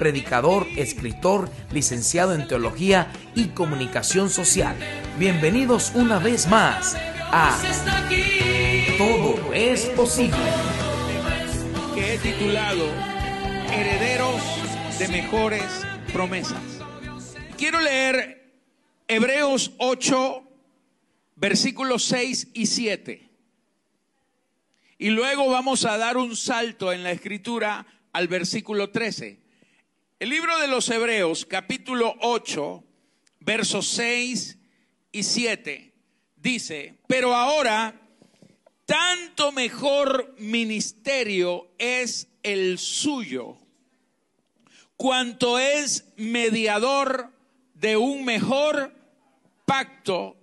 predicador, escritor, licenciado en teología y comunicación social. Bienvenidos una vez más a Todo es posible. Que he titulado Herederos de mejores promesas. Quiero leer Hebreos 8, versículos 6 y 7. Y luego vamos a dar un salto en la escritura al versículo 13. El libro de los Hebreos, capítulo 8, versos 6 y 7, dice, pero ahora tanto mejor ministerio es el suyo, cuanto es mediador de un mejor pacto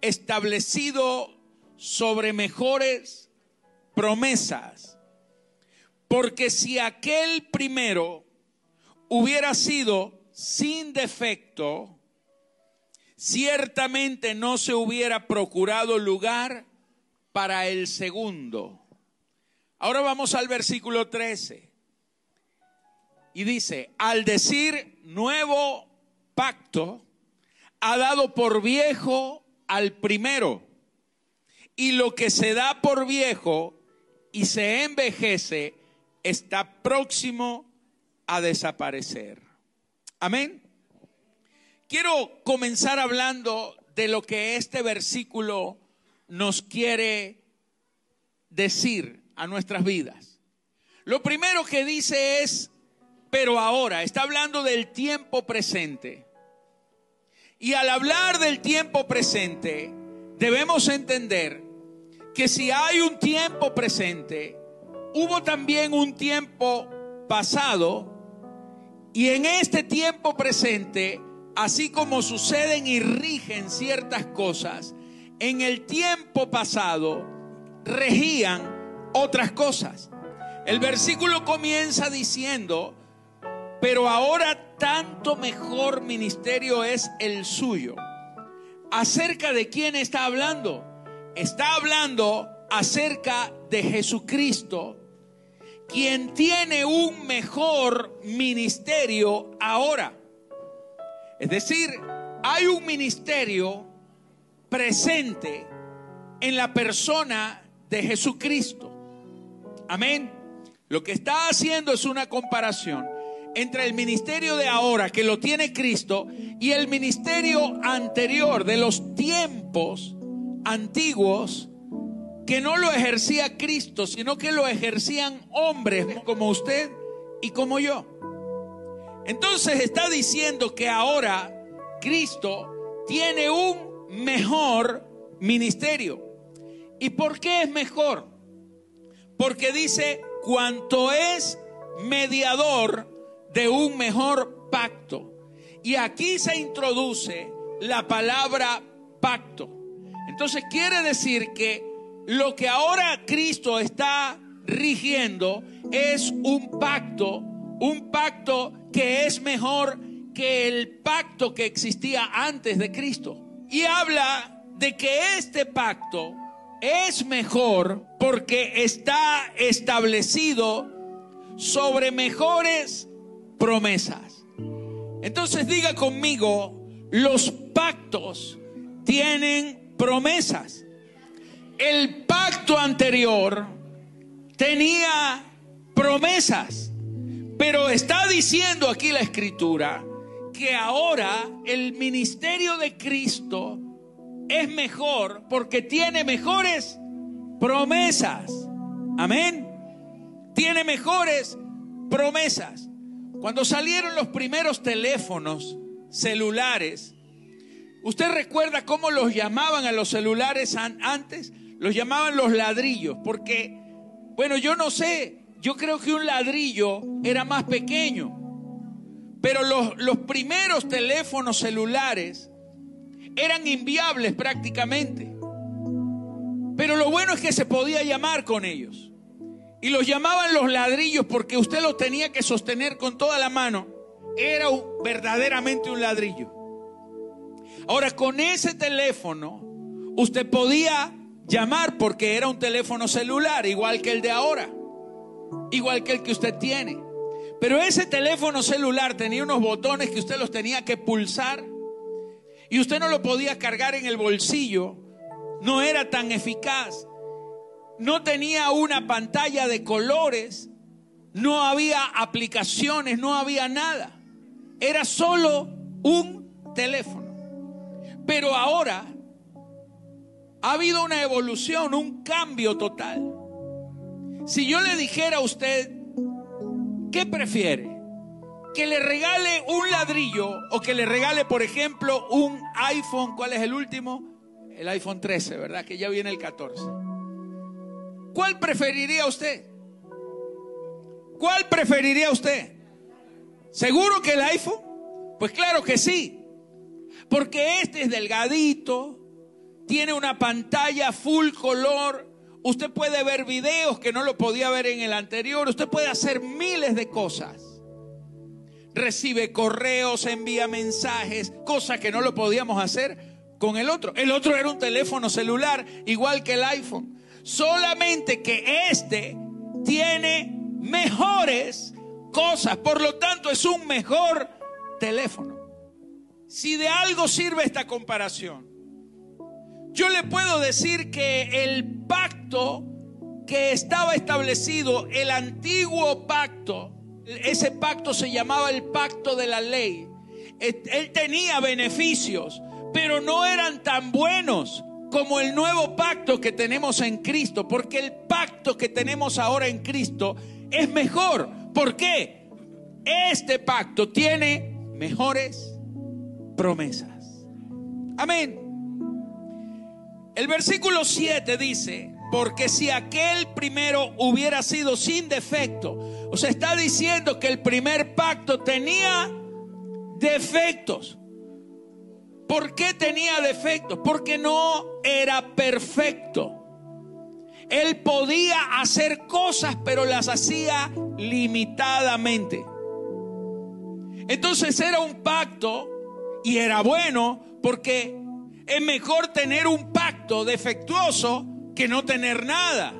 establecido sobre mejores promesas. Porque si aquel primero hubiera sido sin defecto, ciertamente no se hubiera procurado lugar para el segundo. Ahora vamos al versículo 13. Y dice, al decir nuevo pacto, ha dado por viejo al primero. Y lo que se da por viejo y se envejece, está próximo a desaparecer. Amén. Quiero comenzar hablando de lo que este versículo nos quiere decir a nuestras vidas. Lo primero que dice es, pero ahora, está hablando del tiempo presente. Y al hablar del tiempo presente, debemos entender que si hay un tiempo presente, hubo también un tiempo pasado y en este tiempo presente, así como suceden y rigen ciertas cosas, en el tiempo pasado regían otras cosas. El versículo comienza diciendo, pero ahora tanto mejor ministerio es el suyo. ¿Acerca de quién está hablando? está hablando acerca de Jesucristo, quien tiene un mejor ministerio ahora. Es decir, hay un ministerio presente en la persona de Jesucristo. Amén. Lo que está haciendo es una comparación entre el ministerio de ahora, que lo tiene Cristo, y el ministerio anterior de los tiempos antiguos que no lo ejercía Cristo, sino que lo ejercían hombres como usted y como yo. Entonces está diciendo que ahora Cristo tiene un mejor ministerio. ¿Y por qué es mejor? Porque dice, cuanto es mediador de un mejor pacto. Y aquí se introduce la palabra pacto. Entonces quiere decir que lo que ahora Cristo está rigiendo es un pacto, un pacto que es mejor que el pacto que existía antes de Cristo. Y habla de que este pacto es mejor porque está establecido sobre mejores promesas. Entonces diga conmigo, los pactos tienen promesas. El pacto anterior tenía promesas, pero está diciendo aquí la escritura que ahora el ministerio de Cristo es mejor porque tiene mejores promesas. Amén. Tiene mejores promesas. Cuando salieron los primeros teléfonos celulares, ¿Usted recuerda cómo los llamaban a los celulares antes? Los llamaban los ladrillos, porque, bueno, yo no sé, yo creo que un ladrillo era más pequeño, pero los, los primeros teléfonos celulares eran inviables prácticamente. Pero lo bueno es que se podía llamar con ellos. Y los llamaban los ladrillos porque usted los tenía que sostener con toda la mano. Era verdaderamente un ladrillo. Ahora, con ese teléfono, usted podía llamar porque era un teléfono celular, igual que el de ahora, igual que el que usted tiene. Pero ese teléfono celular tenía unos botones que usted los tenía que pulsar y usted no lo podía cargar en el bolsillo, no era tan eficaz, no tenía una pantalla de colores, no había aplicaciones, no había nada, era solo un teléfono. Pero ahora ha habido una evolución, un cambio total. Si yo le dijera a usted, ¿qué prefiere? Que le regale un ladrillo o que le regale, por ejemplo, un iPhone, ¿cuál es el último? El iPhone 13, ¿verdad? Que ya viene el 14. ¿Cuál preferiría usted? ¿Cuál preferiría usted? ¿Seguro que el iPhone? Pues claro que sí. Porque este es delgadito, tiene una pantalla full color. Usted puede ver videos que no lo podía ver en el anterior. Usted puede hacer miles de cosas. Recibe correos, envía mensajes, cosas que no lo podíamos hacer con el otro. El otro era un teléfono celular, igual que el iPhone. Solamente que este tiene mejores cosas. Por lo tanto, es un mejor teléfono. Si de algo sirve esta comparación, yo le puedo decir que el pacto que estaba establecido, el antiguo pacto, ese pacto se llamaba el pacto de la ley. Él tenía beneficios, pero no eran tan buenos como el nuevo pacto que tenemos en Cristo, porque el pacto que tenemos ahora en Cristo es mejor. ¿Por qué? Este pacto tiene mejores promesas. Amén. El versículo 7 dice, porque si aquel primero hubiera sido sin defecto, o sea, está diciendo que el primer pacto tenía defectos. ¿Por qué tenía defectos? Porque no era perfecto. Él podía hacer cosas, pero las hacía limitadamente. Entonces era un pacto y era bueno porque es mejor tener un pacto defectuoso que no tener nada.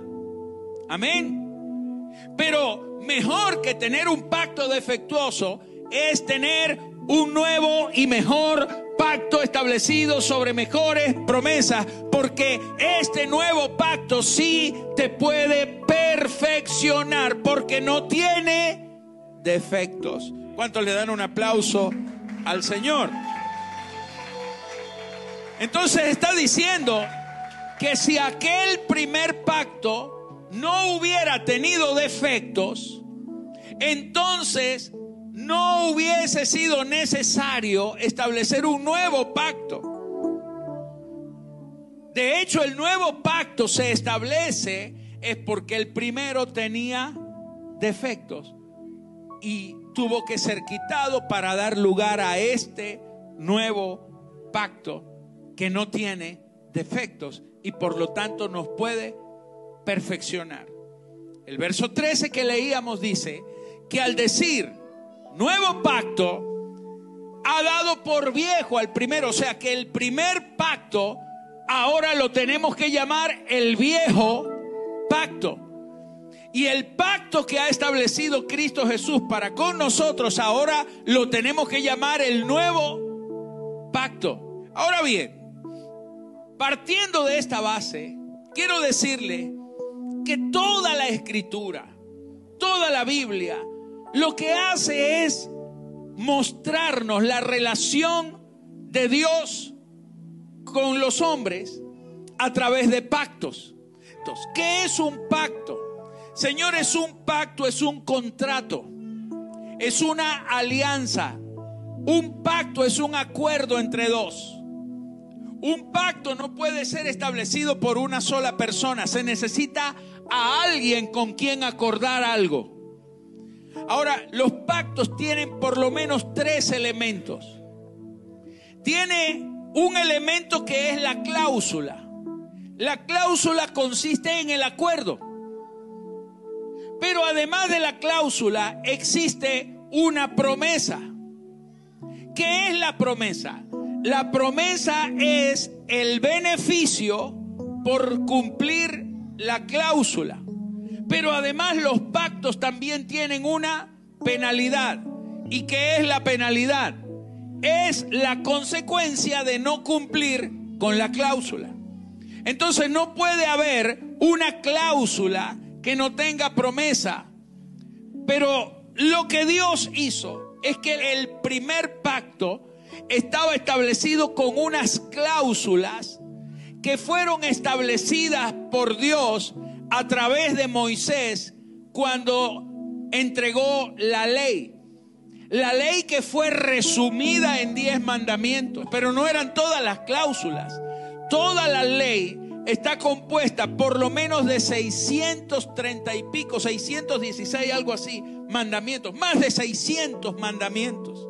Amén. Pero mejor que tener un pacto defectuoso es tener un nuevo y mejor pacto establecido sobre mejores promesas, porque este nuevo pacto sí te puede perfeccionar, porque no tiene defectos. ¿Cuántos le dan un aplauso al Señor? Entonces está diciendo que si aquel primer pacto no hubiera tenido defectos, entonces no hubiese sido necesario establecer un nuevo pacto. De hecho, el nuevo pacto se establece es porque el primero tenía defectos y tuvo que ser quitado para dar lugar a este nuevo pacto que no tiene defectos y por lo tanto nos puede perfeccionar. El verso 13 que leíamos dice que al decir nuevo pacto, ha dado por viejo al primero, o sea que el primer pacto ahora lo tenemos que llamar el viejo pacto. Y el pacto que ha establecido Cristo Jesús para con nosotros ahora lo tenemos que llamar el nuevo pacto. Ahora bien, Partiendo de esta base, quiero decirle que toda la escritura, toda la Biblia, lo que hace es mostrarnos la relación de Dios con los hombres a través de pactos. ¿qué es un pacto? Señores, un pacto es un contrato, es una alianza. Un pacto es un acuerdo entre dos. Un pacto no puede ser establecido por una sola persona. Se necesita a alguien con quien acordar algo. Ahora, los pactos tienen por lo menos tres elementos. Tiene un elemento que es la cláusula. La cláusula consiste en el acuerdo. Pero además de la cláusula existe una promesa. ¿Qué es la promesa? La promesa es el beneficio por cumplir la cláusula. Pero además los pactos también tienen una penalidad. ¿Y qué es la penalidad? Es la consecuencia de no cumplir con la cláusula. Entonces no puede haber una cláusula que no tenga promesa. Pero lo que Dios hizo es que el primer pacto estaba establecido con unas cláusulas que fueron establecidas por Dios a través de Moisés cuando entregó la ley. La ley que fue resumida en diez mandamientos, pero no eran todas las cláusulas. Toda la ley está compuesta por lo menos de 630 y pico, 616, algo así, mandamientos, más de 600 mandamientos.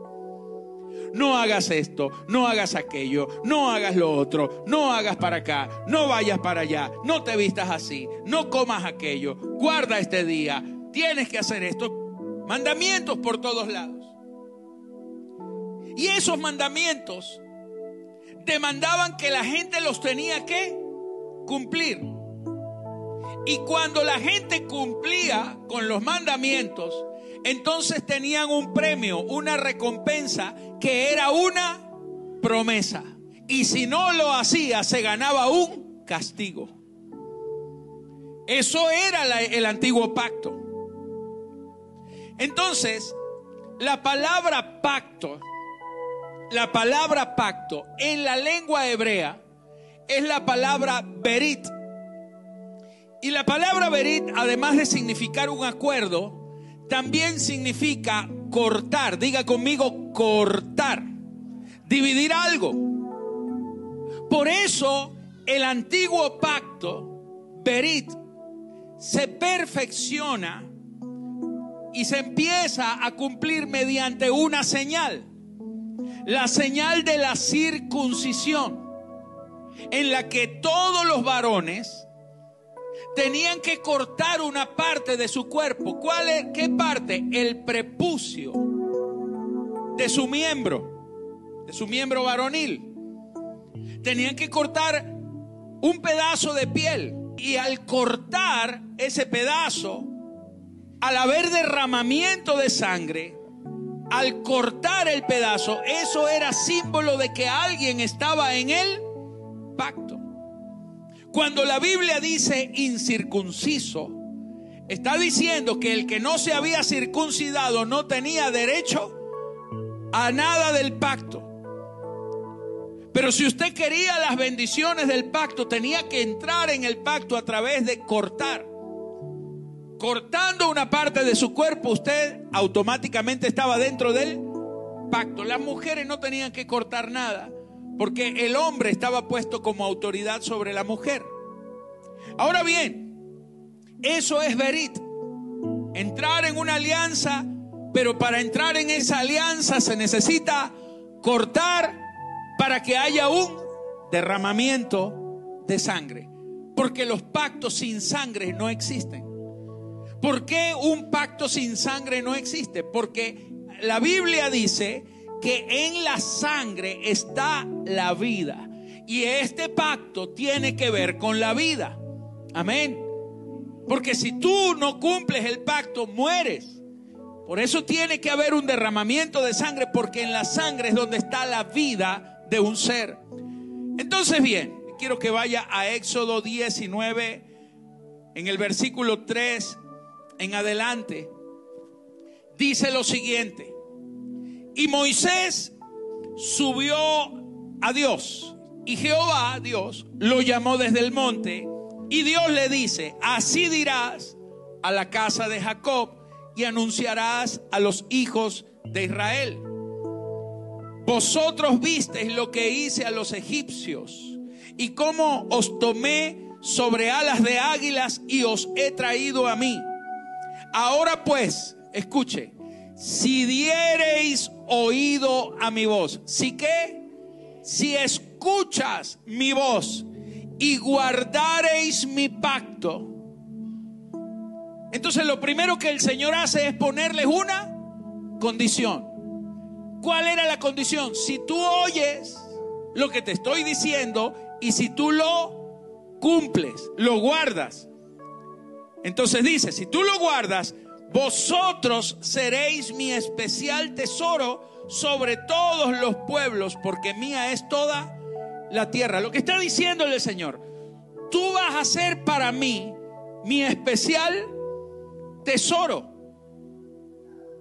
No hagas esto, no hagas aquello, no hagas lo otro, no hagas para acá, no vayas para allá, no te vistas así, no comas aquello, guarda este día, tienes que hacer esto. Mandamientos por todos lados. Y esos mandamientos demandaban que la gente los tenía que cumplir. Y cuando la gente cumplía con los mandamientos, entonces tenían un premio, una recompensa que era una promesa. Y si no lo hacía, se ganaba un castigo. Eso era el antiguo pacto. Entonces, la palabra pacto, la palabra pacto en la lengua hebrea es la palabra berit. Y la palabra berit, además de significar un acuerdo, también significa cortar. Diga conmigo, cortar. Dividir algo. Por eso el antiguo pacto, Berit, se perfecciona y se empieza a cumplir mediante una señal. La señal de la circuncisión, en la que todos los varones tenían que cortar una parte de su cuerpo. ¿Cuál es? ¿Qué parte? El prepucio de su miembro, de su miembro varonil. Tenían que cortar un pedazo de piel. Y al cortar ese pedazo, al haber derramamiento de sangre, al cortar el pedazo, eso era símbolo de que alguien estaba en el pacto. Cuando la Biblia dice incircunciso, está diciendo que el que no se había circuncidado no tenía derecho a nada del pacto. Pero si usted quería las bendiciones del pacto, tenía que entrar en el pacto a través de cortar. Cortando una parte de su cuerpo, usted automáticamente estaba dentro del pacto. Las mujeres no tenían que cortar nada porque el hombre estaba puesto como autoridad sobre la mujer. Ahora bien, eso es verit. Entrar en una alianza, pero para entrar en esa alianza se necesita cortar para que haya un derramamiento de sangre. Porque los pactos sin sangre no existen. ¿Por qué un pacto sin sangre no existe? Porque la Biblia dice que en la sangre está la vida. Y este pacto tiene que ver con la vida. Amén. Porque si tú no cumples el pacto, mueres. Por eso tiene que haber un derramamiento de sangre, porque en la sangre es donde está la vida de un ser. Entonces, bien, quiero que vaya a Éxodo 19, en el versículo 3 en adelante. Dice lo siguiente. Y Moisés subió a Dios. Y Jehová, Dios, lo llamó desde el monte. Y Dios le dice, así dirás a la casa de Jacob y anunciarás a los hijos de Israel. Vosotros visteis lo que hice a los egipcios y cómo os tomé sobre alas de águilas y os he traído a mí. Ahora pues, escuche, si diereis oído a mi voz. ¿Si qué? Si escuchas mi voz y guardareis mi pacto. Entonces lo primero que el Señor hace es ponerles una condición. ¿Cuál era la condición? Si tú oyes lo que te estoy diciendo y si tú lo cumples, lo guardas. Entonces dice, si tú lo guardas, vosotros seréis mi especial tesoro sobre todos los pueblos, porque mía es toda la tierra. Lo que está diciendo el Señor, tú vas a ser para mí mi especial tesoro.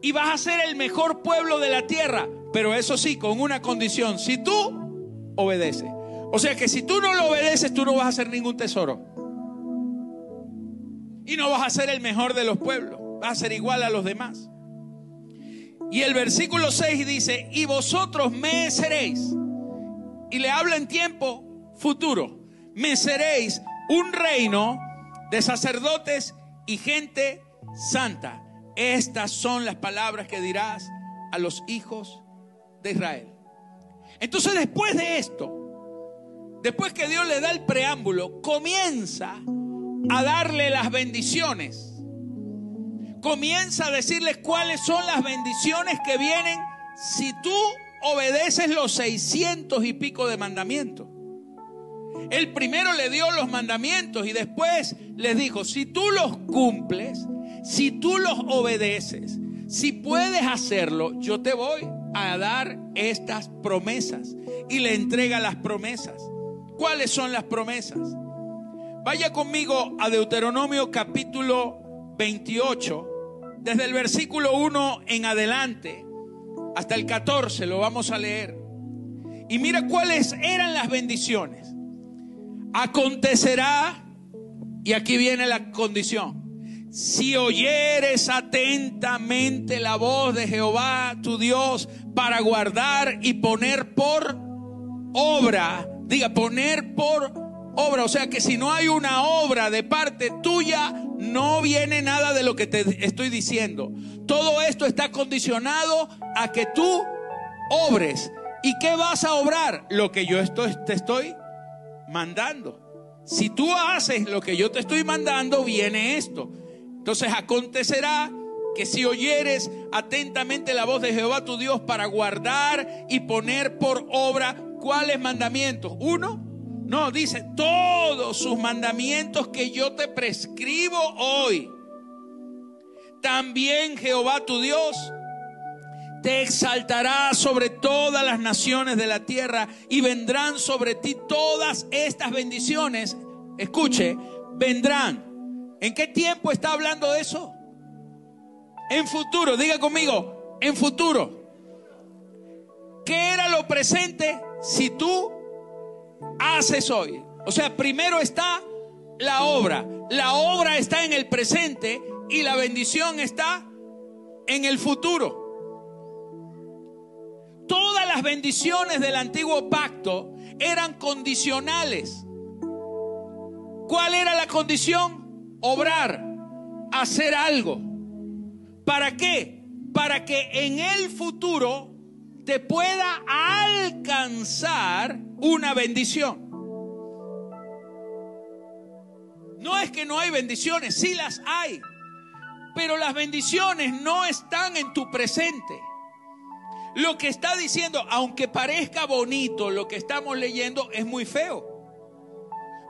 Y vas a ser el mejor pueblo de la tierra. Pero eso sí, con una condición. Si tú obedeces. O sea que si tú no lo obedeces, tú no vas a ser ningún tesoro. Y no vas a ser el mejor de los pueblos. Vas a ser igual a los demás. Y el versículo 6 dice, y vosotros me seréis y le habla en tiempo futuro. Me seréis un reino de sacerdotes y gente santa. Estas son las palabras que dirás a los hijos de Israel. Entonces después de esto, después que Dios le da el preámbulo, comienza a darle las bendiciones. Comienza a decirles cuáles son las bendiciones que vienen si tú obedeces los seiscientos y pico de mandamientos. El primero le dio los mandamientos y después les dijo, si tú los cumples, si tú los obedeces, si puedes hacerlo, yo te voy a dar estas promesas. Y le entrega las promesas. ¿Cuáles son las promesas? Vaya conmigo a Deuteronomio capítulo 28, desde el versículo 1 en adelante hasta el 14 lo vamos a leer. Y mira cuáles eran las bendiciones. Acontecerá, y aquí viene la condición, si oyeres atentamente la voz de Jehová tu Dios para guardar y poner por obra, diga, poner por obra, o sea que si no hay una obra de parte tuya, no viene nada de lo que te estoy diciendo. Todo esto está condicionado a que tú obres. ¿Y qué vas a obrar? Lo que yo te estoy mandando. Si tú haces lo que yo te estoy mandando, viene esto. Entonces acontecerá que si oyeres atentamente la voz de Jehová tu Dios para guardar y poner por obra cuáles mandamientos. Uno, no, dice todos sus mandamientos que yo te prescribo hoy. También Jehová tu Dios te exaltará sobre todas las naciones de la tierra y vendrán sobre ti todas estas bendiciones. Escuche, vendrán. ¿En qué tiempo está hablando de eso? En futuro, diga conmigo, en futuro. ¿Qué era lo presente si tú haces hoy. O sea, primero está la obra. La obra está en el presente y la bendición está en el futuro. Todas las bendiciones del antiguo pacto eran condicionales. ¿Cuál era la condición? Obrar, hacer algo. ¿Para qué? Para que en el futuro te pueda alcanzar una bendición. No es que no hay bendiciones, sí las hay, pero las bendiciones no están en tu presente. Lo que está diciendo, aunque parezca bonito, lo que estamos leyendo es muy feo.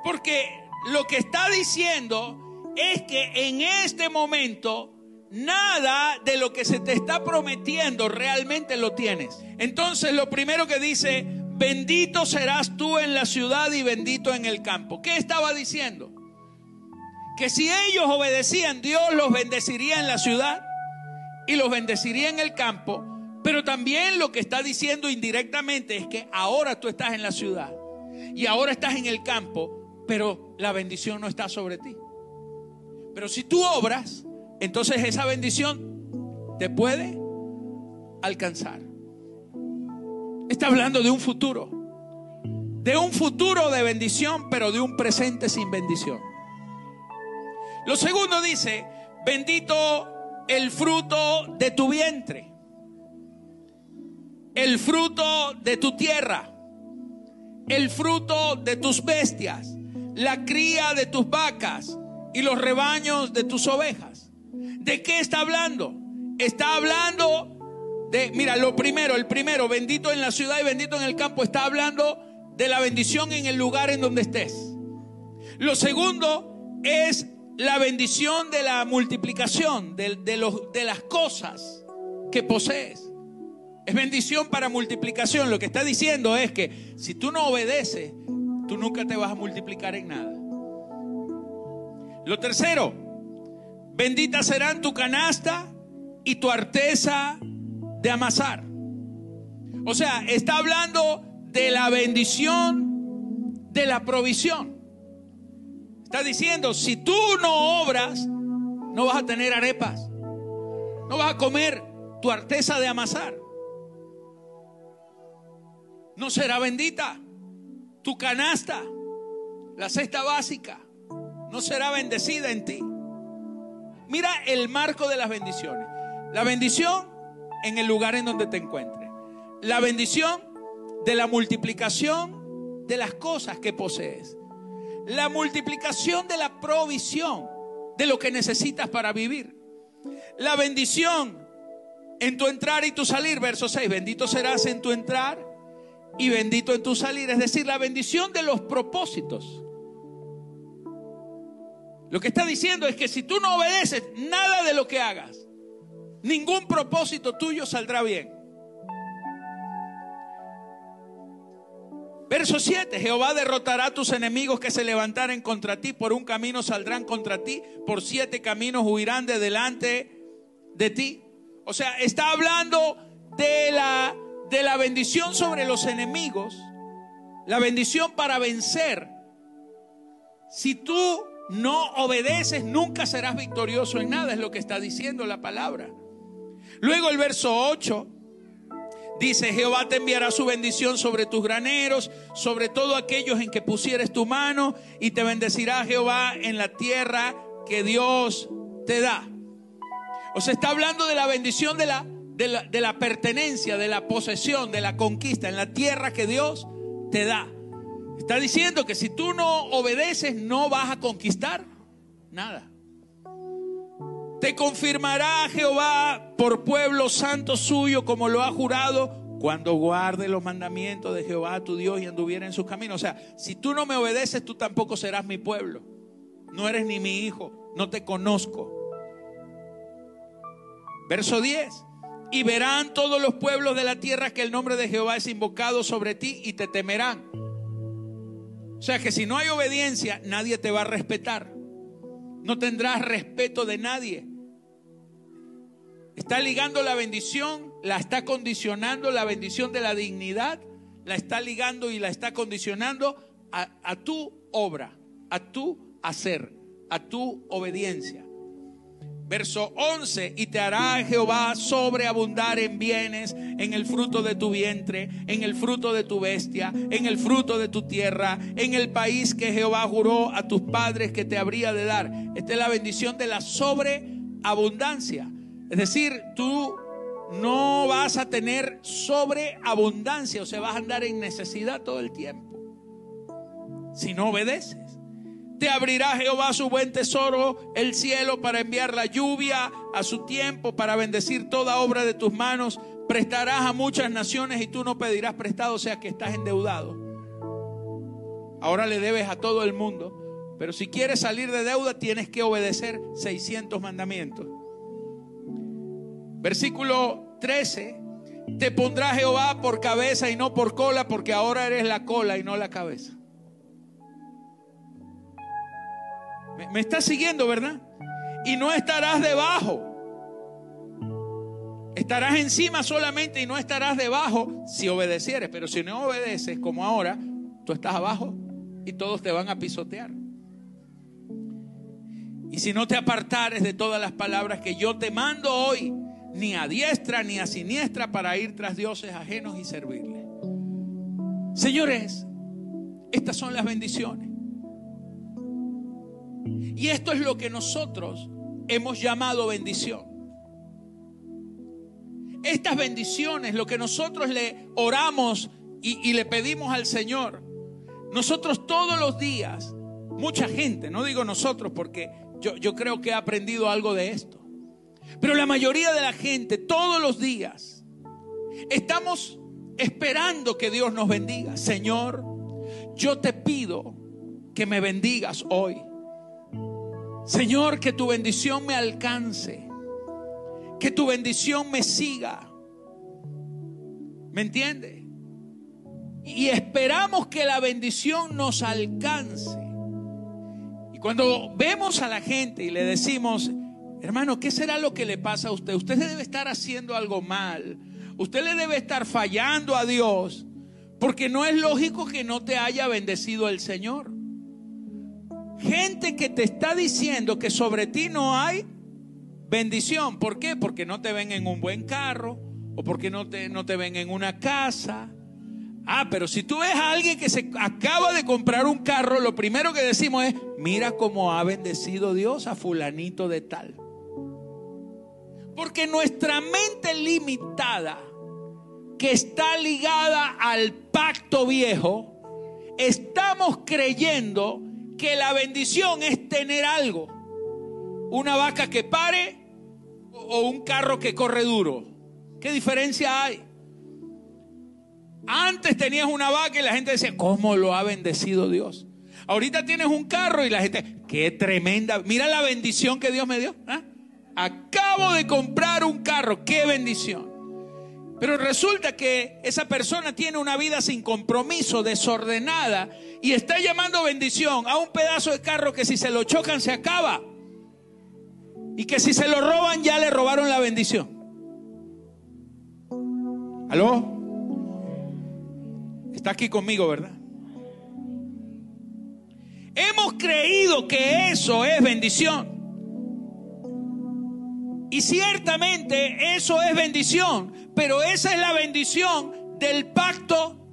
Porque lo que está diciendo es que en este momento nada de lo que se te está prometiendo realmente lo tienes. Entonces lo primero que dice, bendito serás tú en la ciudad y bendito en el campo. ¿Qué estaba diciendo? Que si ellos obedecían, Dios los bendeciría en la ciudad y los bendeciría en el campo. Pero también lo que está diciendo indirectamente es que ahora tú estás en la ciudad y ahora estás en el campo, pero la bendición no está sobre ti. Pero si tú obras, entonces esa bendición te puede alcanzar. Está hablando de un futuro. De un futuro de bendición, pero de un presente sin bendición. Lo segundo dice, bendito el fruto de tu vientre, el fruto de tu tierra, el fruto de tus bestias, la cría de tus vacas y los rebaños de tus ovejas. ¿De qué está hablando? Está hablando de, mira, lo primero, el primero, bendito en la ciudad y bendito en el campo, está hablando de la bendición en el lugar en donde estés. Lo segundo es la bendición de la multiplicación de, los, de las cosas que posees. Es bendición para multiplicación. Lo que está diciendo es que si tú no obedeces, tú nunca te vas a multiplicar en nada. Lo tercero, bendita serán tu canasta y tu arteza de amasar. O sea, está hablando de la bendición de la provisión. Está diciendo, si tú no obras, no vas a tener arepas. No vas a comer tu arteza de amasar. No será bendita. Tu canasta, la cesta básica, no será bendecida en ti. Mira el marco de las bendiciones. La bendición en el lugar en donde te encuentres. La bendición de la multiplicación de las cosas que posees. La multiplicación de la provisión de lo que necesitas para vivir. La bendición en tu entrar y tu salir. Verso 6. Bendito serás en tu entrar y bendito en tu salir. Es decir, la bendición de los propósitos. Lo que está diciendo es que si tú no obedeces nada de lo que hagas, ningún propósito tuyo saldrá bien. Verso 7, Jehová derrotará a tus enemigos que se levantaren contra ti, por un camino saldrán contra ti, por siete caminos huirán de delante de ti. O sea, está hablando de la, de la bendición sobre los enemigos, la bendición para vencer. Si tú no obedeces, nunca serás victorioso en nada, es lo que está diciendo la palabra. Luego el verso 8 dice, Jehová te enviará su bendición sobre tus graneros, sobre todo aquellos en que pusieres tu mano, y te bendecirá Jehová en la tierra que Dios te da. O sea, está hablando de la bendición de la, de la, de la pertenencia, de la posesión, de la conquista, en la tierra que Dios te da. Está diciendo que si tú no obedeces no vas a conquistar nada. Te confirmará Jehová por pueblo santo suyo como lo ha jurado cuando guarde los mandamientos de Jehová tu Dios y anduviera en sus caminos. O sea, si tú no me obedeces, tú tampoco serás mi pueblo. No eres ni mi hijo, no te conozco. Verso 10. Y verán todos los pueblos de la tierra que el nombre de Jehová es invocado sobre ti y te temerán. O sea que si no hay obediencia, nadie te va a respetar. No tendrás respeto de nadie. Está ligando la bendición, la está condicionando la bendición de la dignidad, la está ligando y la está condicionando a, tu obra, a tu hacer, a tu obediencia. Verso 11, y te hará Jehová sobreabundar en bienes, en el fruto de tu vientre, en el fruto de tu bestia, en el fruto de tu tierra, en el país que Jehová juró a tus padres que te habría de dar. Esta es la bendición de la sobreabundancia. Es decir, tú no vas a tener sobreabundancia, o sea, vas a andar en necesidad todo el tiempo. Si no obedeces. Te abrirá Jehová su buen tesoro, el cielo, para enviar la lluvia a su tiempo, para bendecir toda obra de tus manos. Prestarás a muchas naciones y tú no pedirás prestado, o sea que estás endeudado. Ahora le debes a todo el mundo. Pero si quieres salir de deuda, tienes que obedecer 600 mandamientos. Versículo 13. Te pondrá Jehová por cabeza y no por cola, porque ahora eres la cola y no la cabeza. ¿Me, estás siguiendo, verdad? Y no estarás debajo. Estarás encima solamente y no estarás debajo si obedecieres. Pero si no obedeces, como ahora, tú estás abajo y todos te van a pisotear. Y si no te apartares de todas las palabras que yo te mando hoy, ni a diestra ni a siniestra para ir tras dioses ajenos y servirle. Señores, estas son las bendiciones. Y esto es lo que nosotros hemos llamado bendición. Estas bendiciones, lo que nosotros le oramos y, le pedimos al Señor, nosotros todos los días, mucha gente, no digo nosotros porque yo, yo creo que he aprendido algo de esto, pero la mayoría de la gente todos los días estamos esperando que Dios nos bendiga. Señor, yo te pido que me bendigas hoy. Señor, que tu bendición me alcance, que tu bendición me siga. ¿Me entiende? Y esperamos que la bendición nos alcance. Y cuando vemos a la gente y le decimos, hermano, ¿qué será lo que le pasa a usted? Usted debe estar haciendo algo mal. Usted le debe estar fallando a Dios. Porque no es lógico que no te haya bendecido el Señor. Gente que te está diciendo que sobre ti no hay bendición. ¿Por qué? Porque no te ven en un buen carro o porque no te, no te ven en una casa. Ah, pero si tú ves a alguien que se acaba de comprar un carro, lo primero que decimos es, mira cómo ha bendecido Dios a fulanito de tal. Porque nuestra mente limitada, que está ligada al pacto viejo, estamos creyendo que la bendición es tener algo. Una vaca que pare o un carro que corre duro. ¿Qué diferencia hay? Antes tenías una vaca y la gente decía, ¿cómo lo ha bendecido Dios? Ahorita tienes un carro y la gente, qué tremenda, mira la bendición que Dios me dio. ¿ah? Acabo de comprar un carro, qué bendición. Pero resulta que esa persona tiene una vida sin compromiso, desordenada, y está llamando bendición a un pedazo de carro que si se lo chocan se acaba. Y que si se lo roban ya le robaron la bendición. ¿Aló? Está aquí conmigo, ¿verdad? Hemos creído que eso es bendición. Y ciertamente eso es bendición, pero esa es la bendición del pacto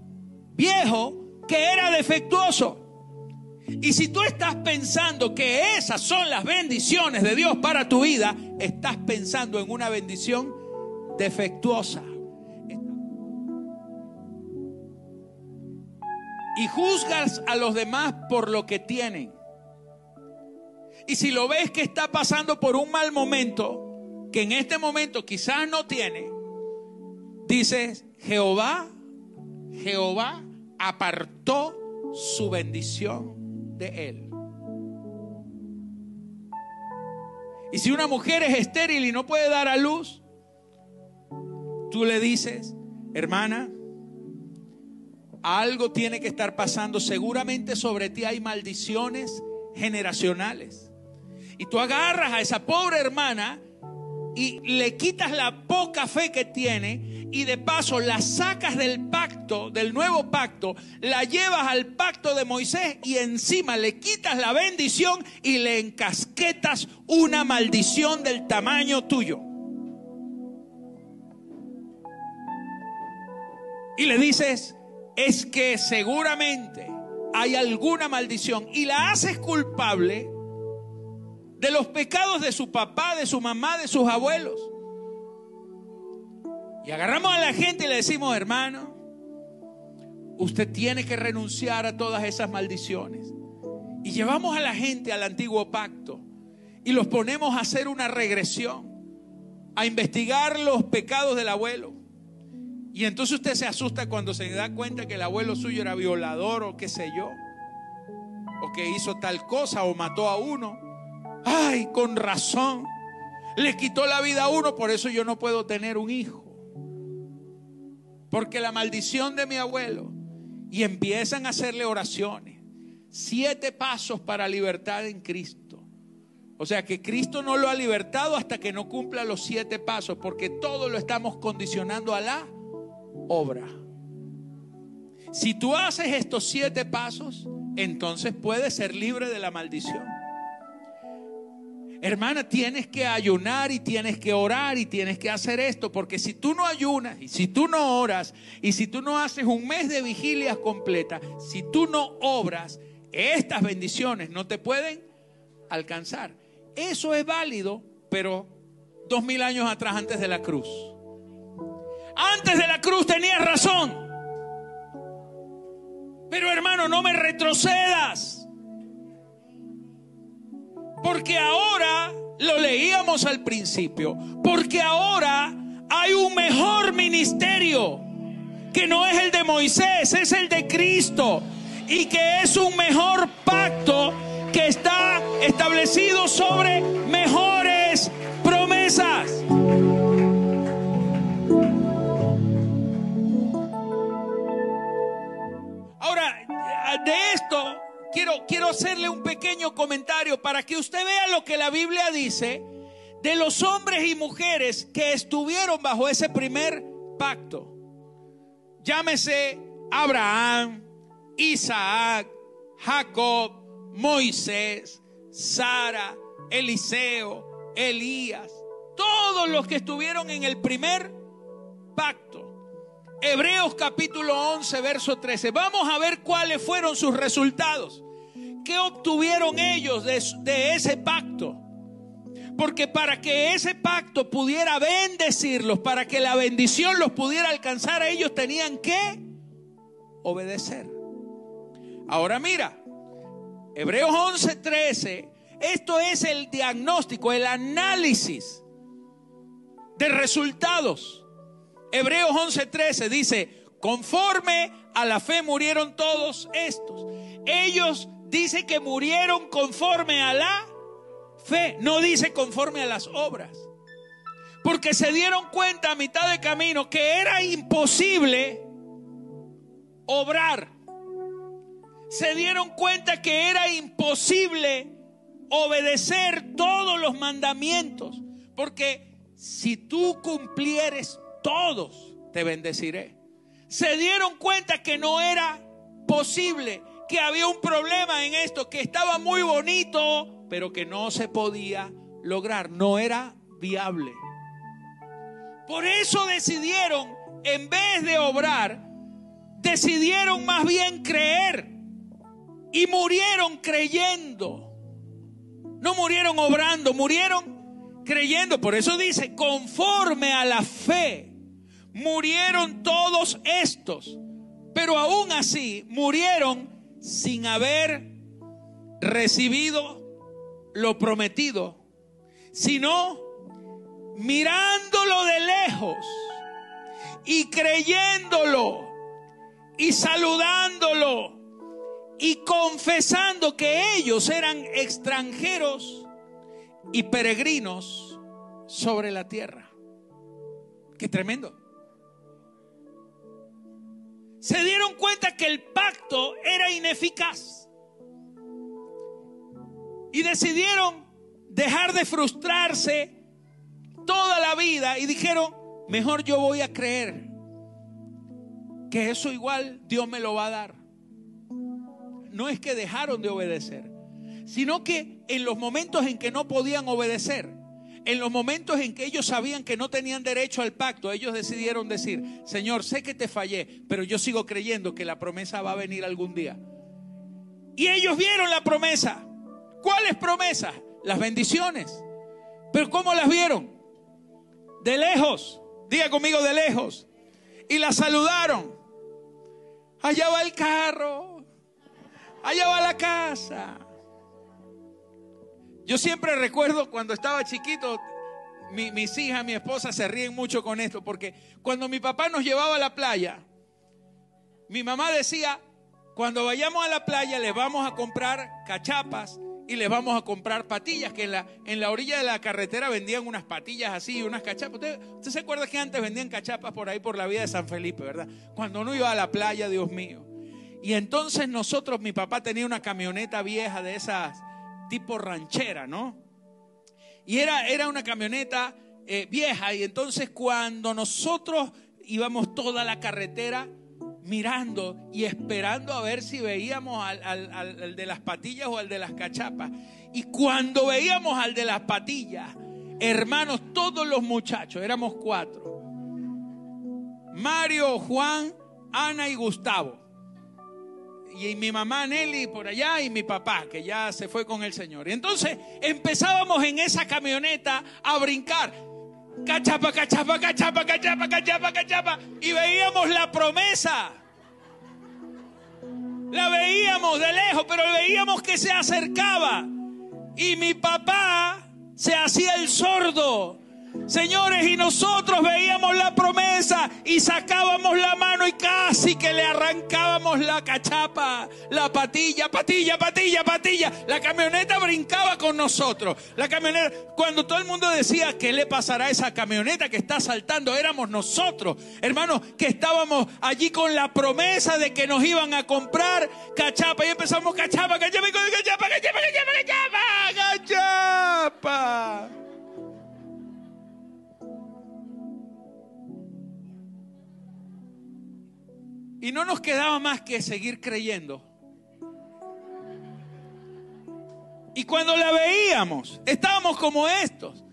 viejo que era defectuoso. Y si tú estás pensando que esas son las bendiciones de Dios para tu vida, estás pensando en una bendición defectuosa. Y juzgas a los demás por lo que tienen. Y si lo ves que está pasando por un mal momento, que en este momento quizás no tiene, dice Jehová, Jehová apartó su bendición de él. Y si una mujer es estéril y no puede dar a luz, tú le dices, hermana, algo tiene que estar pasando. Seguramente sobre ti hay maldiciones generacionales. Y tú agarras a esa pobre hermana y le quitas la poca fe que tiene y de paso la sacas del pacto, del nuevo pacto, la llevas al pacto de Moisés y encima le quitas la bendición y le encasquetas una maldición del tamaño tuyo. Y le dices, es que seguramente hay alguna maldición y la haces culpable de los pecados de su papá, de su mamá, de sus abuelos. Y agarramos a la gente y le decimos, hermano, usted tiene que renunciar a todas esas maldiciones. Y llevamos a la gente al antiguo pacto y los ponemos a hacer una regresión, a investigar los pecados del abuelo. Y entonces usted se asusta cuando se da cuenta que el abuelo suyo era violador o qué sé yo, o que hizo tal cosa o mató a uno. Ay, con razón. Le quitó la vida a uno, por eso yo no puedo tener un hijo. Porque la maldición de mi abuelo. Y empiezan a hacerle oraciones. Siete pasos para libertad en Cristo. O sea que Cristo no lo ha libertado hasta que no cumpla los siete pasos, porque todo lo estamos condicionando a la obra. Si tú haces estos siete pasos, entonces puedes ser libre de la maldición. Hermana, tienes que ayunar y tienes que orar y tienes que hacer esto, porque si tú no ayunas y si tú no oras y si tú no haces un mes de vigilias completa, si tú no obras, estas bendiciones no te pueden alcanzar. Eso es válido, pero dos mil años atrás, antes de la cruz. Antes de la cruz tenías razón. Pero hermano, no me retrocedas. Porque ahora, lo leíamos al principio, porque ahora hay un mejor ministerio que no es el de Moisés, es el de Cristo. Y que es un mejor pacto que está establecido sobre mejores promesas. Ahora, de esto quiero, quiero hacerle un pequeño comentario para que usted vea lo que la Biblia dice de los hombres y mujeres que estuvieron bajo ese primer pacto. Llámese Abraham, Isaac, Jacob, Moisés, Sara, Eliseo, Elías, todos los que estuvieron en el primer pacto. Hebreos capítulo 11, verso 13. Vamos a ver cuáles fueron sus resultados. ¿Qué obtuvieron ellos de, ese pacto? Porque para que ese pacto pudiera bendecirlos, para que la bendición los pudiera alcanzar a ellos, tenían que obedecer. Ahora mira, Hebreos 11:13, esto es el diagnóstico, el análisis de resultados. Hebreos 11:13 dice, conforme a la fe murieron todos estos. Ellos dicen que murieron conforme a la fe, no dice conforme a las obras. Porque se dieron cuenta a mitad de camino que era imposible obrar. Se dieron cuenta que era imposible obedecer todos los mandamientos. Porque si tú cumplieres todos, te bendeciré. Se dieron cuenta que no era posible, que había un problema en esto, que estaba muy bonito, pero que no se podía lograr, no era viable. Por eso decidieron, en vez de obrar, decidieron más bien creer y murieron creyendo. No murieron obrando, murieron creyendo. Por eso dice, conforme a la fe, murieron todos estos. Pero aún así, murieron sin haber recibido lo prometido, sino mirándolo de lejos y creyéndolo y saludándolo y confesando que ellos eran extranjeros y peregrinos sobre la tierra. Qué tremendo. Se dieron cuenta que el pacto era ineficaz y decidieron dejar de frustrarse toda la vida y dijeron, mejor yo voy a creer que eso igual Dios me lo va a dar. No es que dejaron de obedecer, sino que en los momentos en que no podían obedecer, en los momentos en que ellos sabían que no tenían derecho al pacto, ellos decidieron decir, Señor, sé que te fallé, pero yo sigo creyendo que la promesa va a venir algún día. Y ellos vieron la promesa. ¿Cuáles promesas? Las bendiciones. Pero ¿cómo las vieron? De lejos. Diga conmigo de lejos. Y la saludaron. Allá va el carro. Allá va la casa. Yo siempre recuerdo cuando estaba chiquito, mis hijas, mi esposa se ríen mucho con esto, porque cuando mi papá nos llevaba a la playa, mi mamá decía, cuando vayamos a la playa le vamos a comprar cachapas y les vamos a comprar patillas, que en la, en la orilla de la carretera vendían unas patillas así, unas cachapas. ¿Usted, ¿Usted, se acuerda que antes vendían cachapas por ahí por la vía de San Felipe, verdad? Cuando uno iba a la playa, Dios mío. Y entonces nosotros, mi papá tenía una camioneta vieja de esas tipo ranchera, ¿no? Y era, era una camioneta eh, vieja y entonces cuando nosotros íbamos toda la carretera, mirando y esperando a ver si veíamos al, de las patillas o al de las cachapas. Y cuando veíamos al de las patillas, hermanos, todos los muchachos, éramos cuatro. Mario, Juan, Ana y Gustavo. Y mi mamá Nelly por allá y mi papá, que ya se fue con el Señor. Y entonces empezábamos en esa camioneta a brincar cachapa, cachapa, cachapa, cachapa, cachapa, cachapa. Y veíamos la promesa. La veíamos de lejos, pero veíamos que se acercaba. Y mi papá se hacía el sordo. Señores, y nosotros veíamos la promesa y sacábamos la mano y casi que le arrancábamos la cachapa, la patilla, patilla, patilla, patilla. La camioneta brincaba con nosotros. La camioneta, cuando todo el mundo decía, ¿qué le pasará a esa camioneta que está saltando? Éramos nosotros, hermanos, que estábamos allí con la promesa de que nos iban a comprar cachapa. Y empezamos cachapa, cachapa, cachapa, cachapa, cachapa, cachapa, cachapa. Y no nos quedaba más que seguir creyendo. Y cuando la veíamos, estábamos como estos.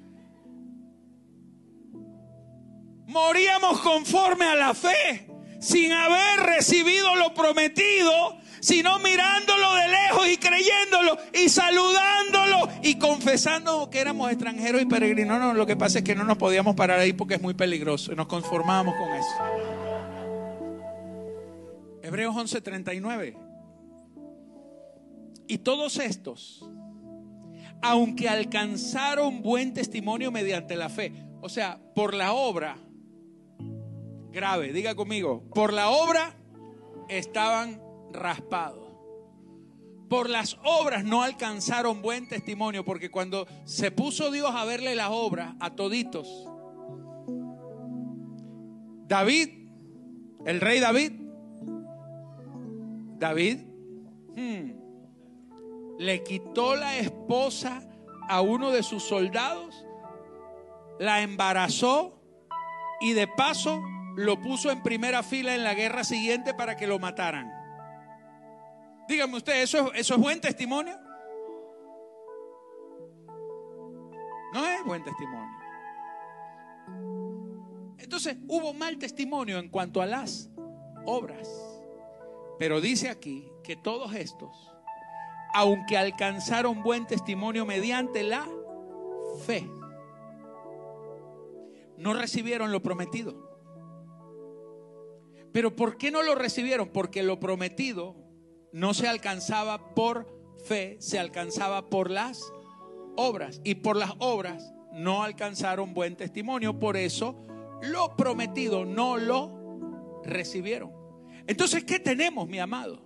Moríamos conforme a la fe, sin haber recibido lo prometido, sino mirándolo de lejos y creyéndolo y saludándolo y confesando que éramos extranjeros y peregrinos. No, lo que pasa es que no nos podíamos parar ahí porque es muy peligroso y nos conformábamos con eso. Hebreos 11:39. Y todos estos, aunque alcanzaron buen testimonio mediante la fe, o sea, por la obra, grave, diga conmigo, por la obra estaban raspados. Por las obras no alcanzaron buen testimonio, porque cuando se puso Dios a verle las obras a toditos, David, el rey David, David hmm, le quitó la esposa a uno de sus soldados, la embarazó y de paso lo puso en primera fila en la guerra siguiente para que lo mataran. Dígame usted, ¿eso, eso es buen testimonio? No es buen testimonio. Entonces hubo mal testimonio en cuanto a las obras. Pero dice aquí que todos estos, aunque alcanzaron buen testimonio mediante la fe, no recibieron lo prometido. Pero ¿por qué no lo recibieron? Porque lo prometido no se alcanzaba por fe, se alcanzaba por las obras. Y por las obras no alcanzaron buen testimonio. Por eso lo prometido no lo recibieron. Entonces, ¿qué tenemos, mi amado?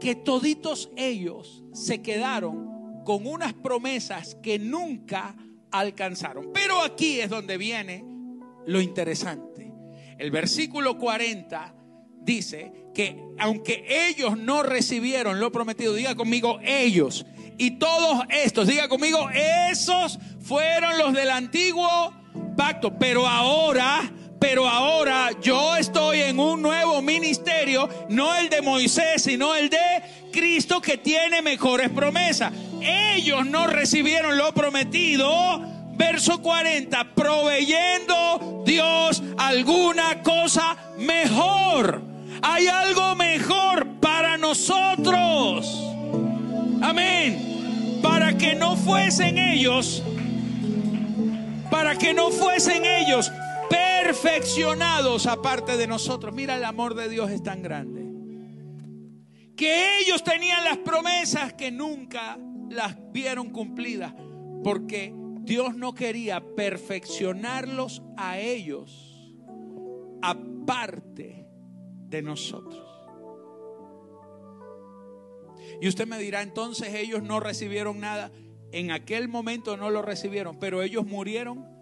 Que toditos ellos se quedaron con unas promesas que nunca alcanzaron. Pero aquí es donde viene lo interesante. El versículo 40 dice que aunque ellos no recibieron lo prometido, diga conmigo ellos, y todos estos, diga conmigo, esos fueron los del antiguo pacto, pero ahora pero ahora yo estoy en un nuevo ministerio, no el de Moisés, sino el de Cristo que tiene mejores promesas. Ellos no recibieron lo prometido. Verso 40, proveyendo Dios alguna cosa mejor. Hay algo mejor para nosotros. Amén. Para que no fuesen ellos, para que no fuesen ellos perfeccionados aparte de nosotros. Mira, el amor de Dios es tan grande. Que ellos tenían las promesas que nunca las vieron cumplidas. Porque Dios no quería perfeccionarlos a ellos aparte de nosotros. Y usted me dirá, entonces ellos no recibieron nada. En aquel momento no lo recibieron, pero ellos murieron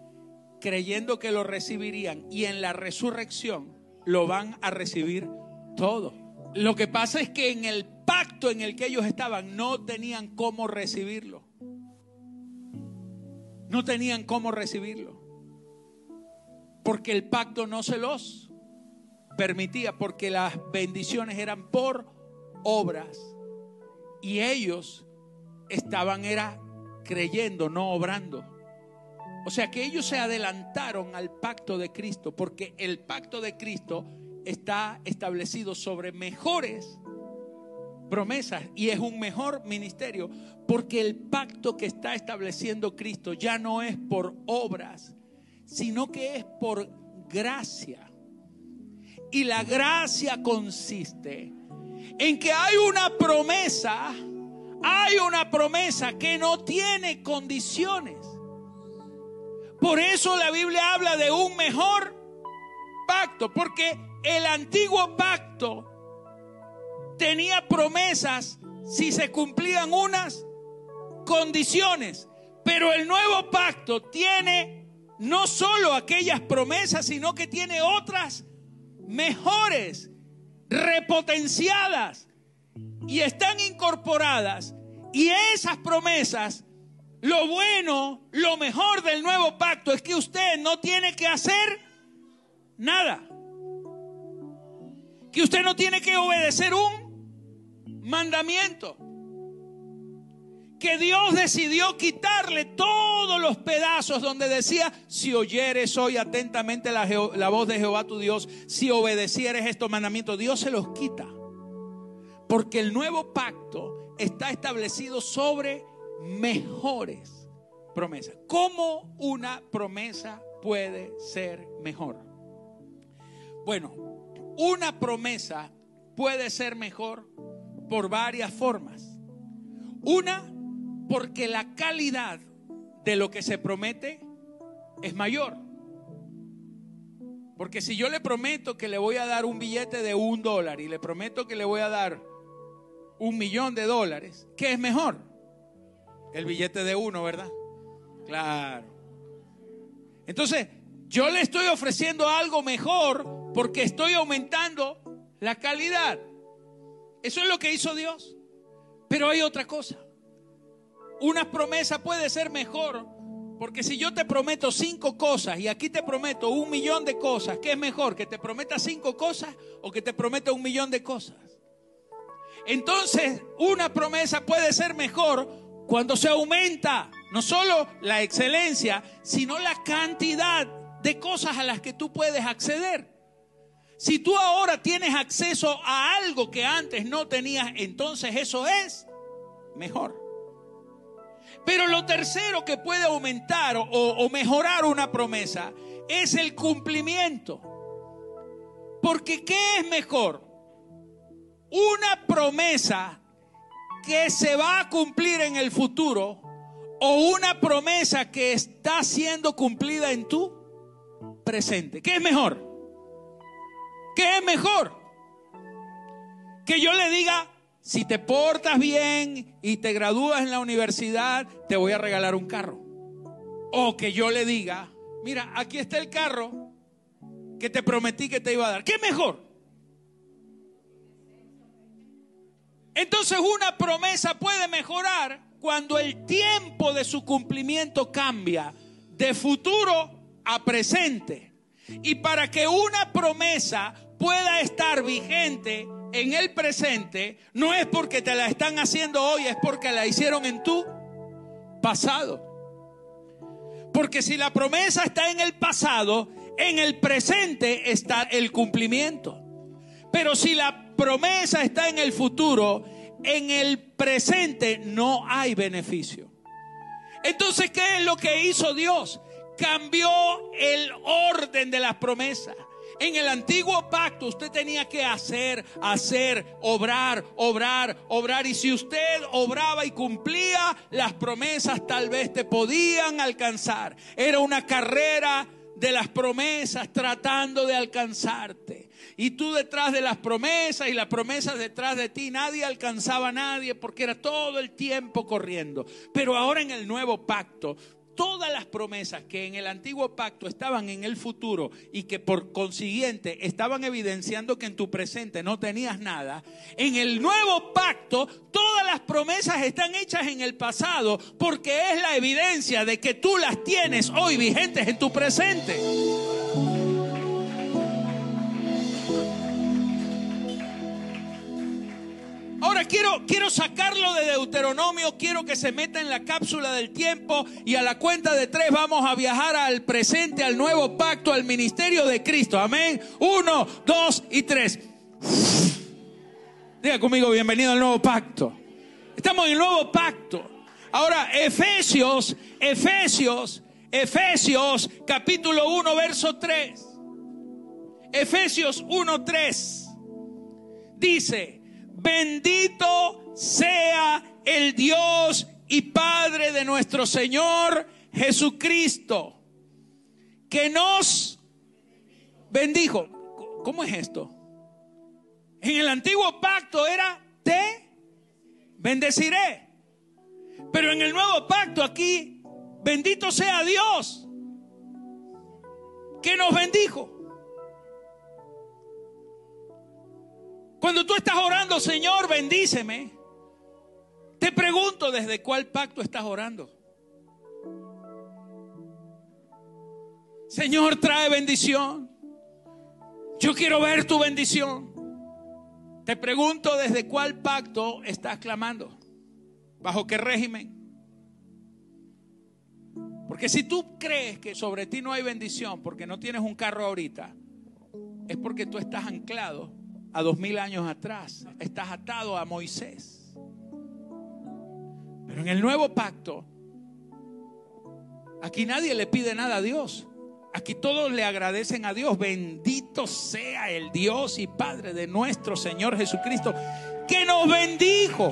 creyendo que lo recibirían y en la resurrección lo van a recibir todo. Lo que pasa es que en el pacto en el que ellos estaban no tenían cómo recibirlo. No tenían cómo recibirlo. Porque el pacto no se los permitía, porque las bendiciones eran por obras. Y ellos estaban era creyendo, no obrando. O sea que ellos se adelantaron al pacto de Cristo porque el pacto de Cristo está establecido sobre mejores promesas y es un mejor ministerio porque el pacto que está estableciendo Cristo ya no es por obras, sino que es por gracia. Y la gracia consiste en que hay una promesa, hay una promesa que no tiene condiciones. Por eso la Biblia habla de un mejor pacto, porque el antiguo pacto tenía promesas si se cumplían unas condiciones, pero el nuevo pacto tiene no solo aquellas promesas, sino que tiene otras mejores, repotenciadas y están incorporadas. Y esas promesas, lo bueno, lo mejor del nuevo pacto es que usted no tiene que hacer nada. Que usted no tiene que obedecer un mandamiento que Dios decidió quitarle todos los pedazos donde decía, si oyeres hoy atentamente la, la, voz de Jehová tu Dios, si obedecieres estos mandamientos, Dios se los quita. Porque el nuevo pacto está establecido sobre mejores promesas. ¿Cómo una promesa puede ser mejor? Bueno, una promesa puede ser mejor por varias formas. Una, porque la calidad de lo que se promete es mayor. Porque si yo le prometo que le voy a dar un billete de un dólar y le prometo que le voy a dar un millón de dólares, ¿qué es mejor? El billete de uno, ¿verdad? Claro. Entonces, yo le estoy ofreciendo algo mejor porque estoy aumentando la calidad. Eso es lo que hizo Dios. Pero hay otra cosa. Una promesa puede ser mejor porque si yo te prometo cinco cosas y aquí te prometo un millón de cosas, ¿qué es mejor? ¿Que te prometa cinco cosas o que te prometa un millón de cosas? Entonces, una promesa puede ser mejor cuando se aumenta no solo la excelencia, sino la cantidad de cosas a las que tú puedes acceder. Si tú ahora tienes acceso a algo que antes no tenías, entonces eso es mejor. Pero lo tercero que puede aumentar o, mejorar una promesa es el cumplimiento. Porque ¿qué es mejor? Una promesa que se va a cumplir en el futuro o una promesa que está siendo cumplida en tu presente. ¿Qué es mejor? ¿Qué es mejor? Que yo le diga, si te portas bien y te gradúas en la universidad, te voy a regalar un carro. O que yo le diga, mira, aquí está el carro que te prometí que te iba a dar. ¿Qué mejor? Entonces una promesa puede mejorar cuando el tiempo de su cumplimiento cambia de futuro a presente. Y para que una promesa pueda estar vigente, en el presente no es porque te la están haciendo hoy, es porque la hicieron en tu pasado. Porque si la promesa está en el pasado, en el presente está el cumplimiento. Pero si la promesa está en el futuro, en el presente no hay beneficio. Entonces, ¿qué es lo que hizo Dios? Cambió el orden de las promesas. En el antiguo pacto usted tenía que hacer, hacer, obrar, obrar, obrar. Y si usted obraba y cumplía, las promesas tal vez te podían alcanzar. Era una carrera de las promesas tratando de alcanzarte. Y tú detrás de las promesas y las promesas detrás de ti, nadie alcanzaba a nadie porque era todo el tiempo corriendo. Pero ahora en el nuevo pacto, todas las promesas que en el antiguo pacto estaban en el futuro y que por consiguiente estaban evidenciando que en tu presente no tenías nada, en el nuevo pacto todas las promesas están hechas en el pasado porque es la evidencia de que tú las tienes hoy vigentes en tu presente. Ahora quiero, quiero sacarlo de Deuteronomio, quiero que se meta en la cápsula del tiempo y a la cuenta de tres vamos a viajar al presente, al nuevo pacto, al ministerio de Cristo. Amén. Uno, dos y tres. Diga conmigo, bienvenido al nuevo pacto. Estamos en el nuevo pacto. Ahora, Efesios, Efesios, Efesios, capítulo 1, verso 3. Efesios 1, 3. Dice, bendito sea el Dios y Padre de nuestro Señor Jesucristo, que nos bendijo. ¿Cómo es esto? En el antiguo pacto era te bendeciré. Pero en el nuevo pacto aquí, bendito sea Dios, que nos bendijo. Cuando tú estás orando, Señor, bendíceme, te pregunto desde cuál pacto estás orando. Señor, trae bendición. Yo quiero ver tu bendición. Te pregunto desde cuál pacto estás clamando. ¿Bajo qué régimen? Porque si tú crees que sobre ti no hay bendición porque no tienes un carro ahorita, es porque tú estás anclado a dos mil años atrás. Estás atado a Moisés. Pero en el nuevo pacto, aquí nadie le pide nada a Dios. Aquí todos le agradecen a Dios. Bendito sea el Dios y Padre de nuestro Señor Jesucristo, que nos bendijo.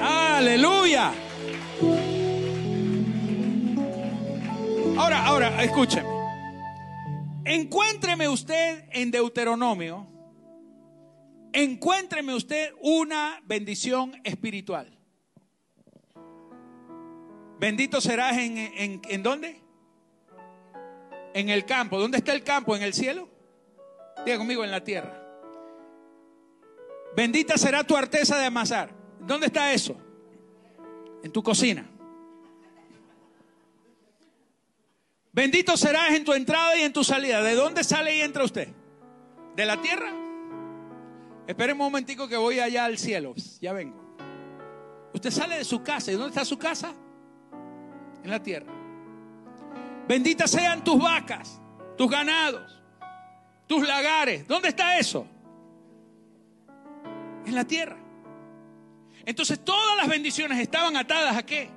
Aleluya. Ahora, ahora, escúcheme. Encuéntreme usted en Deuteronomio, encuéntreme usted una bendición espiritual. Bendito serás en, en, en dónde? En el campo. ¿Dónde está el campo? ¿En el cielo? Diga conmigo, en la tierra. Bendita será tu arteza de amasar. ¿Dónde está eso? En tu cocina. Bendito serás en tu entrada y en tu salida. ¿De dónde sale y entra usted? ¿De la tierra? Espere un momentico que voy allá al cielo. Ya vengo. Usted sale de su casa. ¿Y dónde está su casa? En la tierra. Benditas sean tus vacas, tus ganados, tus lagares. ¿Dónde está eso? En la tierra. Entonces todas las bendiciones estaban atadas a qué?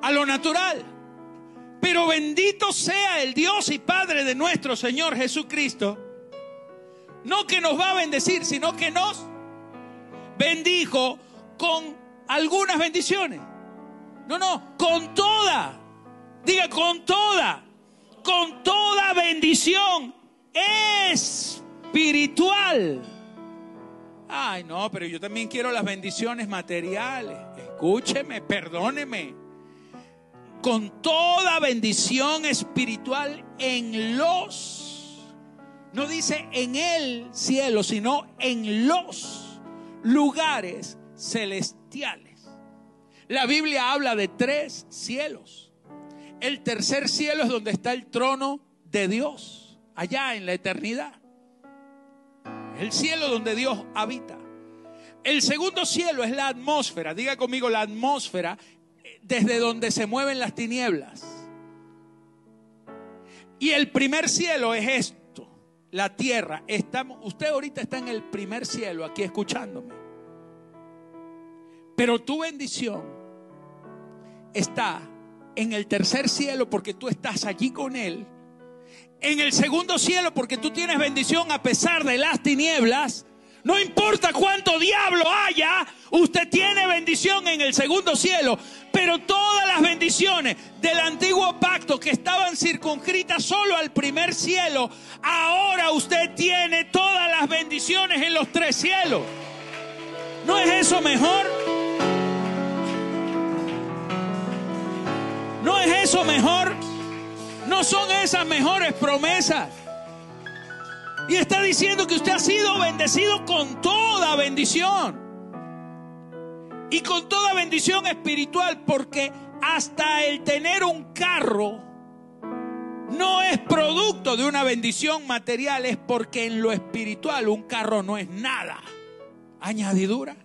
A lo natural. Pero bendito sea el Dios y Padre de nuestro Señor Jesucristo. No que nos va a bendecir, sino que nos bendijo con algunas bendiciones. No, no, con toda. Diga, con toda. Con toda bendición espiritual. Ay, no, pero yo también quiero las bendiciones materiales. Escúcheme, perdóneme con toda bendición espiritual en los, no dice en el cielo, sino en los lugares celestiales. La Biblia habla de tres cielos. El tercer cielo es donde está el trono de Dios, allá en la eternidad. El cielo donde Dios habita. El segundo cielo es la atmósfera. Diga conmigo, la atmósfera desde donde se mueven las tinieblas. Y el primer cielo es esto, la tierra. Estamos, usted ahorita está en el primer cielo aquí escuchándome. Pero tu bendición está en el tercer cielo porque tú estás allí con Él. En el segundo cielo porque tú tienes bendición a pesar de las tinieblas. No importa cuánto diablo haya, usted tiene bendición en el segundo cielo. Pero todas las bendiciones del antiguo pacto que estaban circunscritas solo al primer cielo, ahora usted tiene todas las bendiciones en los tres cielos. ¿No es eso mejor? ¿No es eso mejor? ¿No son esas mejores promesas? Y está diciendo que usted ha sido bendecido con toda bendición. Y con toda bendición espiritual, porque hasta el tener un carro no es producto de una bendición material, es porque en lo espiritual un carro no es nada. Añadidura.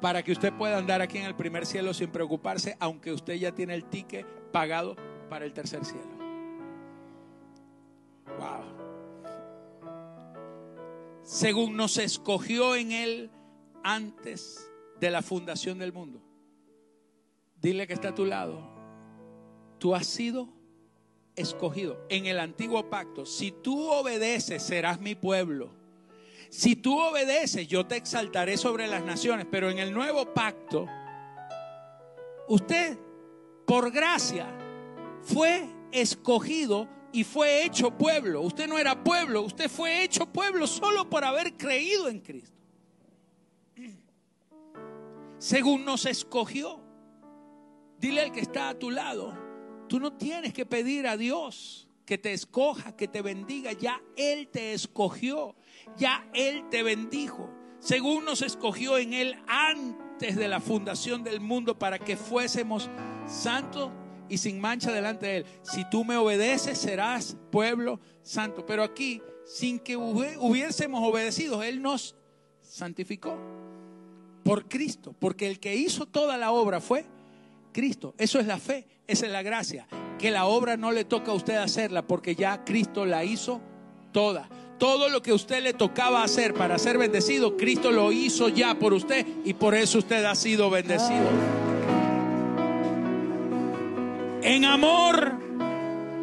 Para que usted pueda andar aquí en el primer cielo sin preocuparse, aunque usted ya tiene el ticket pagado para el tercer cielo. Según nos escogió en Él antes de la fundación del mundo. Dile que está a tu lado. Tú has sido escogido. En el antiguo pacto, si tú obedeces, serás mi pueblo. Si tú obedeces, yo te exaltaré sobre las naciones. Pero en el nuevo pacto, usted, por gracia, fue escogido y fue hecho pueblo. Usted no era pueblo, usted fue hecho pueblo solo por haber creído en Cristo. Según nos escogió. Dile al que está a tu lado, tú no tienes que pedir a Dios que te escoja, que te bendiga. Ya Él te escogió, ya Él te bendijo. Según nos escogió en Él antes de la fundación del mundo para que fuésemos santos y sin mancha delante de Él. Si tú me obedeces, serás pueblo santo. Pero aquí, sin que hubiésemos obedecido, Él nos santificó por Cristo, porque el que hizo toda la obra fue Cristo. Eso es la fe, esa es la gracia. Que la obra no le toca a usted hacerla, porque ya Cristo la hizo toda. Todo lo que usted le tocaba hacer para ser bendecido, Cristo lo hizo ya por usted y por eso usted ha sido bendecido en amor,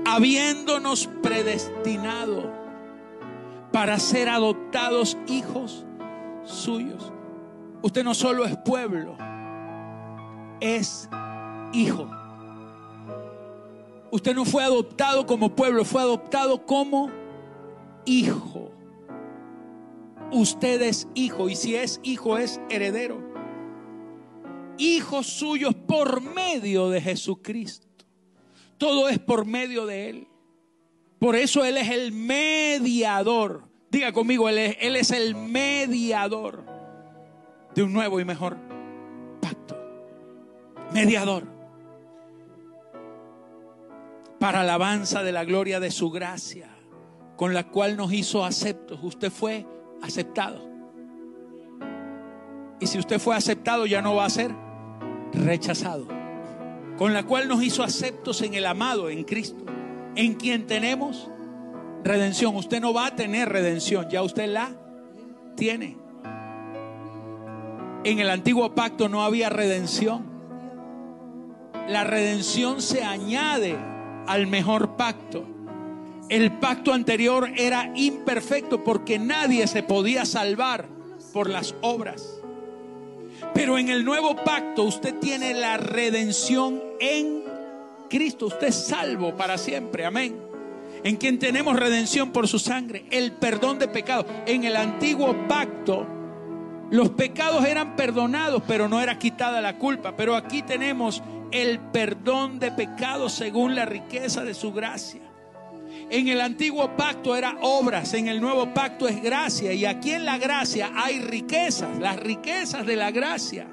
habiéndonos predestinado para ser adoptados hijos suyos. Usted no solo es pueblo, es hijo. Usted no fue adoptado como pueblo, fue adoptado como hijo. Usted es hijo y si es hijo es heredero. Hijos suyos por medio de Jesucristo. Todo es por medio de Él. Por eso Él es el mediador. Diga conmigo, Él es, el mediador de un nuevo y mejor pacto. Mediador. Para alabanza de la gloria de su gracia, con la cual nos hizo aceptos. Usted fue aceptado. Y si usted fue aceptado, ya no va a ser rechazado con la cual nos hizo aceptos en el amado, en Cristo, en quien tenemos redención. Usted no va a tener redención, ya usted la tiene. En el antiguo pacto no había redención. La redención se añade al mejor pacto. El pacto anterior era imperfecto porque nadie se podía salvar por las obras. Pero en el nuevo pacto usted tiene la redención en Cristo. Usted es salvo para siempre. Amén. En quien tenemos redención por su sangre. El perdón de pecados. En el antiguo pacto los pecados eran perdonados, pero no era quitada la culpa. Pero aquí tenemos el perdón de pecados según la riqueza de su gracia. En el antiguo pacto era obras, en el nuevo pacto es gracia. Y aquí en la gracia hay riquezas, las riquezas de la gracia.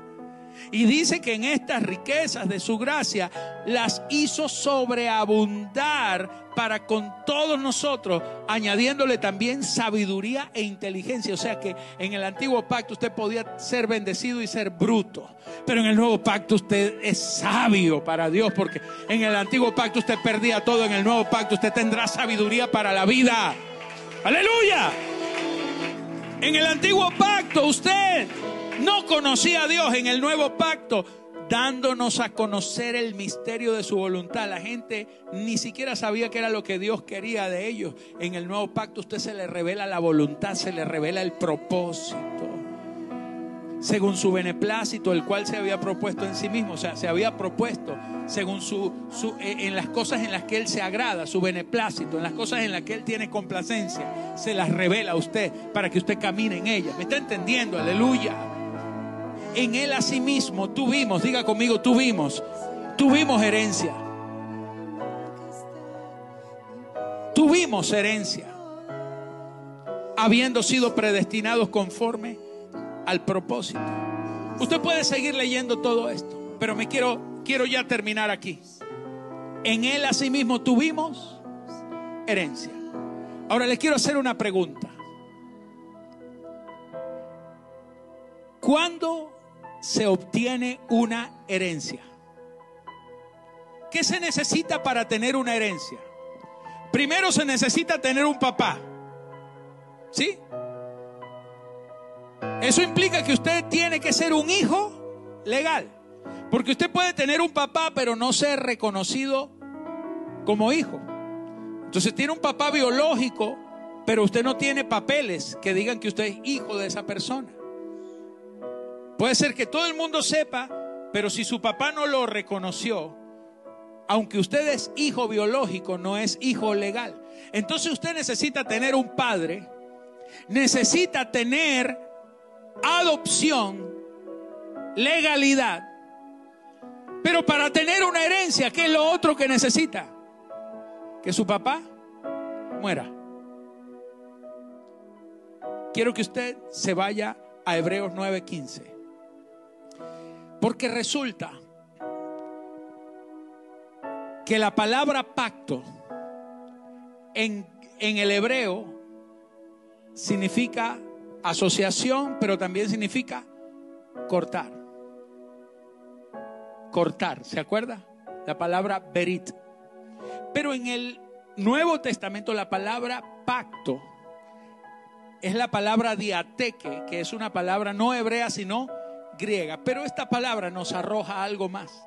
Y dice que en estas riquezas de su gracia las hizo sobreabundar para con todos nosotros, añadiéndole también sabiduría e inteligencia. O sea que en el antiguo pacto usted podía ser bendecido y ser bruto, pero en el nuevo pacto usted es sabio para Dios, porque en el antiguo pacto usted perdía todo, en el nuevo pacto usted tendrá sabiduría para la vida. Aleluya. En el antiguo pacto usted no conocía a Dios en el nuevo pacto, dándonos a conocer el misterio de su voluntad. La gente ni siquiera sabía qué era lo que Dios quería de ellos. En el nuevo pacto usted se le revela la voluntad, se le revela el propósito. Según su beneplácito, el cual se había propuesto en sí mismo, o sea, se había propuesto según su, eh, en las cosas en las que él se agrada, su beneplácito, en las cosas en las que él tiene complacencia, se las revela a usted para que usted camine en ellas. ¿Me está entendiendo? Aleluya en Él asimismo tuvimos, diga conmigo, tuvimos, tuvimos herencia. Tuvimos herencia, habiendo sido predestinados conforme al propósito. Usted puede seguir leyendo todo esto, pero me quiero, quiero ya terminar aquí. En Él asimismo tuvimos herencia. Ahora les quiero hacer una pregunta. ¿Cuándo se obtiene una herencia. ¿Qué se necesita para tener una herencia? Primero se necesita tener un papá. ¿Sí? Eso implica que usted tiene que ser un hijo legal. Porque usted puede tener un papá pero no ser reconocido como hijo. Entonces tiene un papá biológico, pero usted no tiene papeles que digan que usted es hijo de esa persona. Puede ser que todo el mundo sepa, pero si su papá no lo reconoció, aunque usted es hijo biológico, no es hijo legal. Entonces usted necesita tener un padre, necesita tener adopción, legalidad. Pero para tener una herencia, ¿qué es lo otro que necesita? Que su papá muera. Quiero que usted se vaya a Hebreos 9:15. Porque resulta que la palabra pacto en, en el hebreo significa asociación, pero también significa cortar. Cortar, ¿se acuerda? La palabra berit. Pero en el Nuevo Testamento la palabra pacto es la palabra diateque, que es una palabra no hebrea, sino Pero esta palabra nos arroja algo más.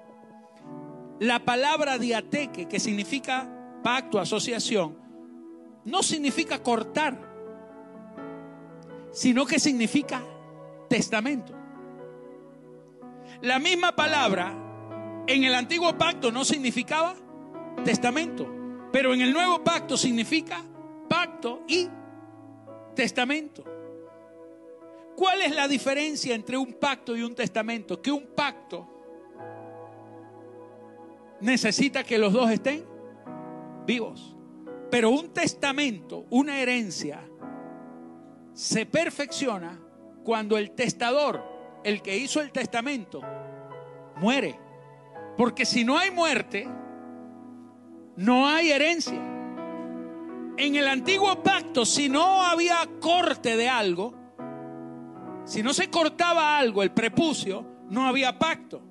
La palabra diateque, que significa pacto, asociación, no significa cortar, sino que significa testamento. La misma palabra en el antiguo pacto no significaba testamento, pero en el nuevo pacto significa pacto y testamento. ¿Cuál es la diferencia entre un pacto y un testamento? Que un pacto necesita que los dos estén vivos. Pero un testamento, una herencia, se perfecciona cuando el testador, el que hizo el testamento, muere. Porque si no hay muerte, no hay herencia. En el antiguo pacto, si no había corte de algo, si no se cortaba algo, el prepucio, no había pacto.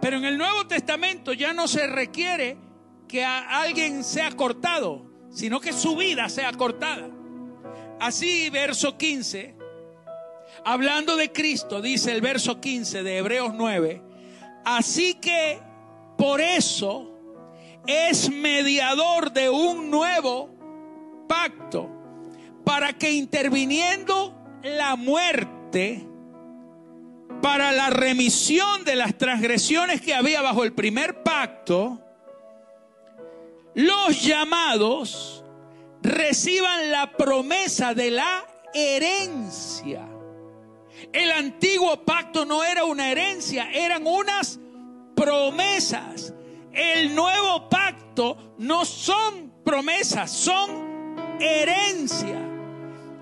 Pero en el Nuevo Testamento ya no se requiere que alguien sea cortado, sino que su vida sea cortada. Así, verso 15, hablando de Cristo, dice el verso 15 de Hebreos 9, así que por eso es mediador de un nuevo pacto, para que interviniendo la muerte, para la remisión de las transgresiones que había bajo el primer pacto, los llamados reciban la promesa de la herencia. El antiguo pacto no era una herencia, eran unas promesas. El nuevo pacto no son promesas, son herencia.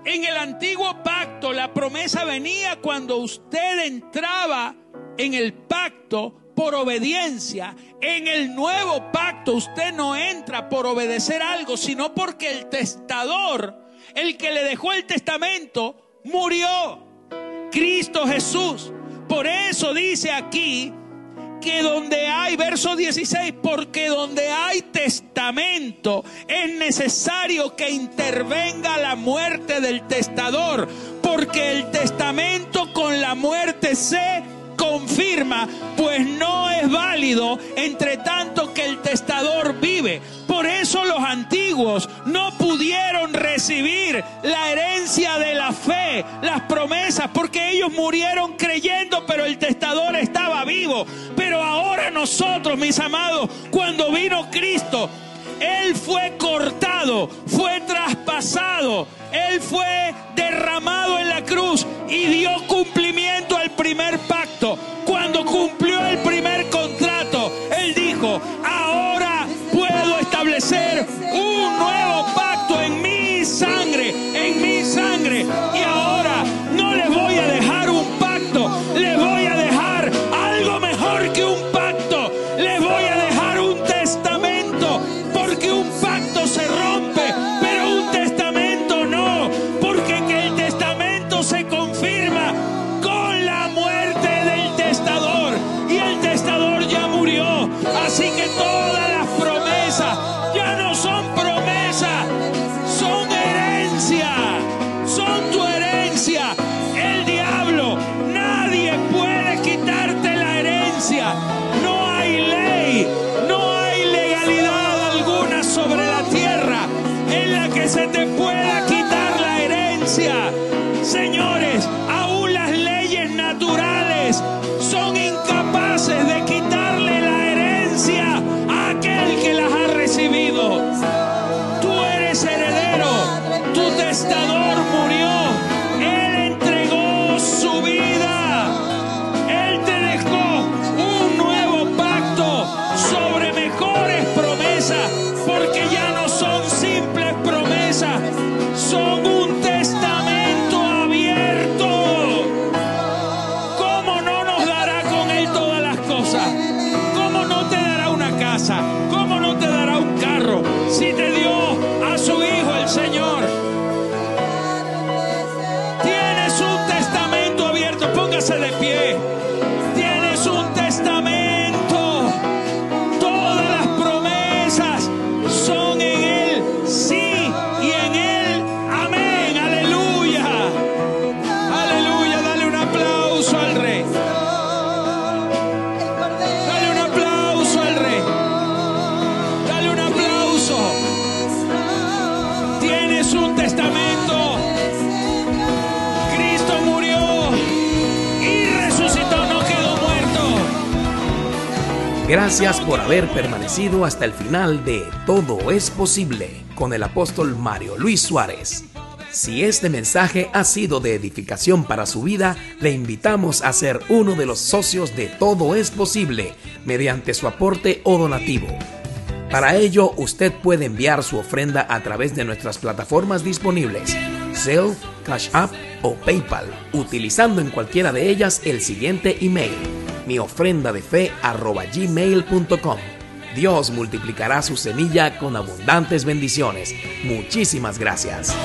En el antiguo pacto la promesa venía cuando usted entraba en el pacto por obediencia. En el nuevo pacto usted no entra por obedecer algo, sino porque el testador, el que le dejó el testamento, murió. Cristo Jesús. Por eso dice aquí que donde hay, verso 16, porque donde hay testamento es necesario que intervenga la muerte del testador, porque el testamento con la muerte se confirma, pues no es válido entre tanto que el testador vive. Por eso los antiguos no pudieron recibir la herencia de la fe, las promesas, porque ellos murieron creyendo, pero el testador estaba vivo. Pero ahora nosotros, mis amados, cuando vino Cristo, Él fue cortado, fue traspasado, Él fue derramado en la cruz y dio cumplimiento al primer pacto. Cuando cumplió el primer contrato, Él dijo, Tú eres heredero, tu testador murió, Gracias por haber permanecido hasta el final de Todo es posible con el apóstol Mario Luis Suárez. Si este mensaje ha sido de edificación para su vida, le invitamos a ser uno de los socios de Todo es posible mediante su aporte o donativo. Para ello, usted puede enviar su ofrenda a través de nuestras plataformas disponibles, Zelle, Cash App o PayPal, utilizando en cualquiera de ellas el siguiente email, mi ofrenda de fe gmail.com. Dios multiplicará su semilla con abundantes bendiciones. Muchísimas gracias.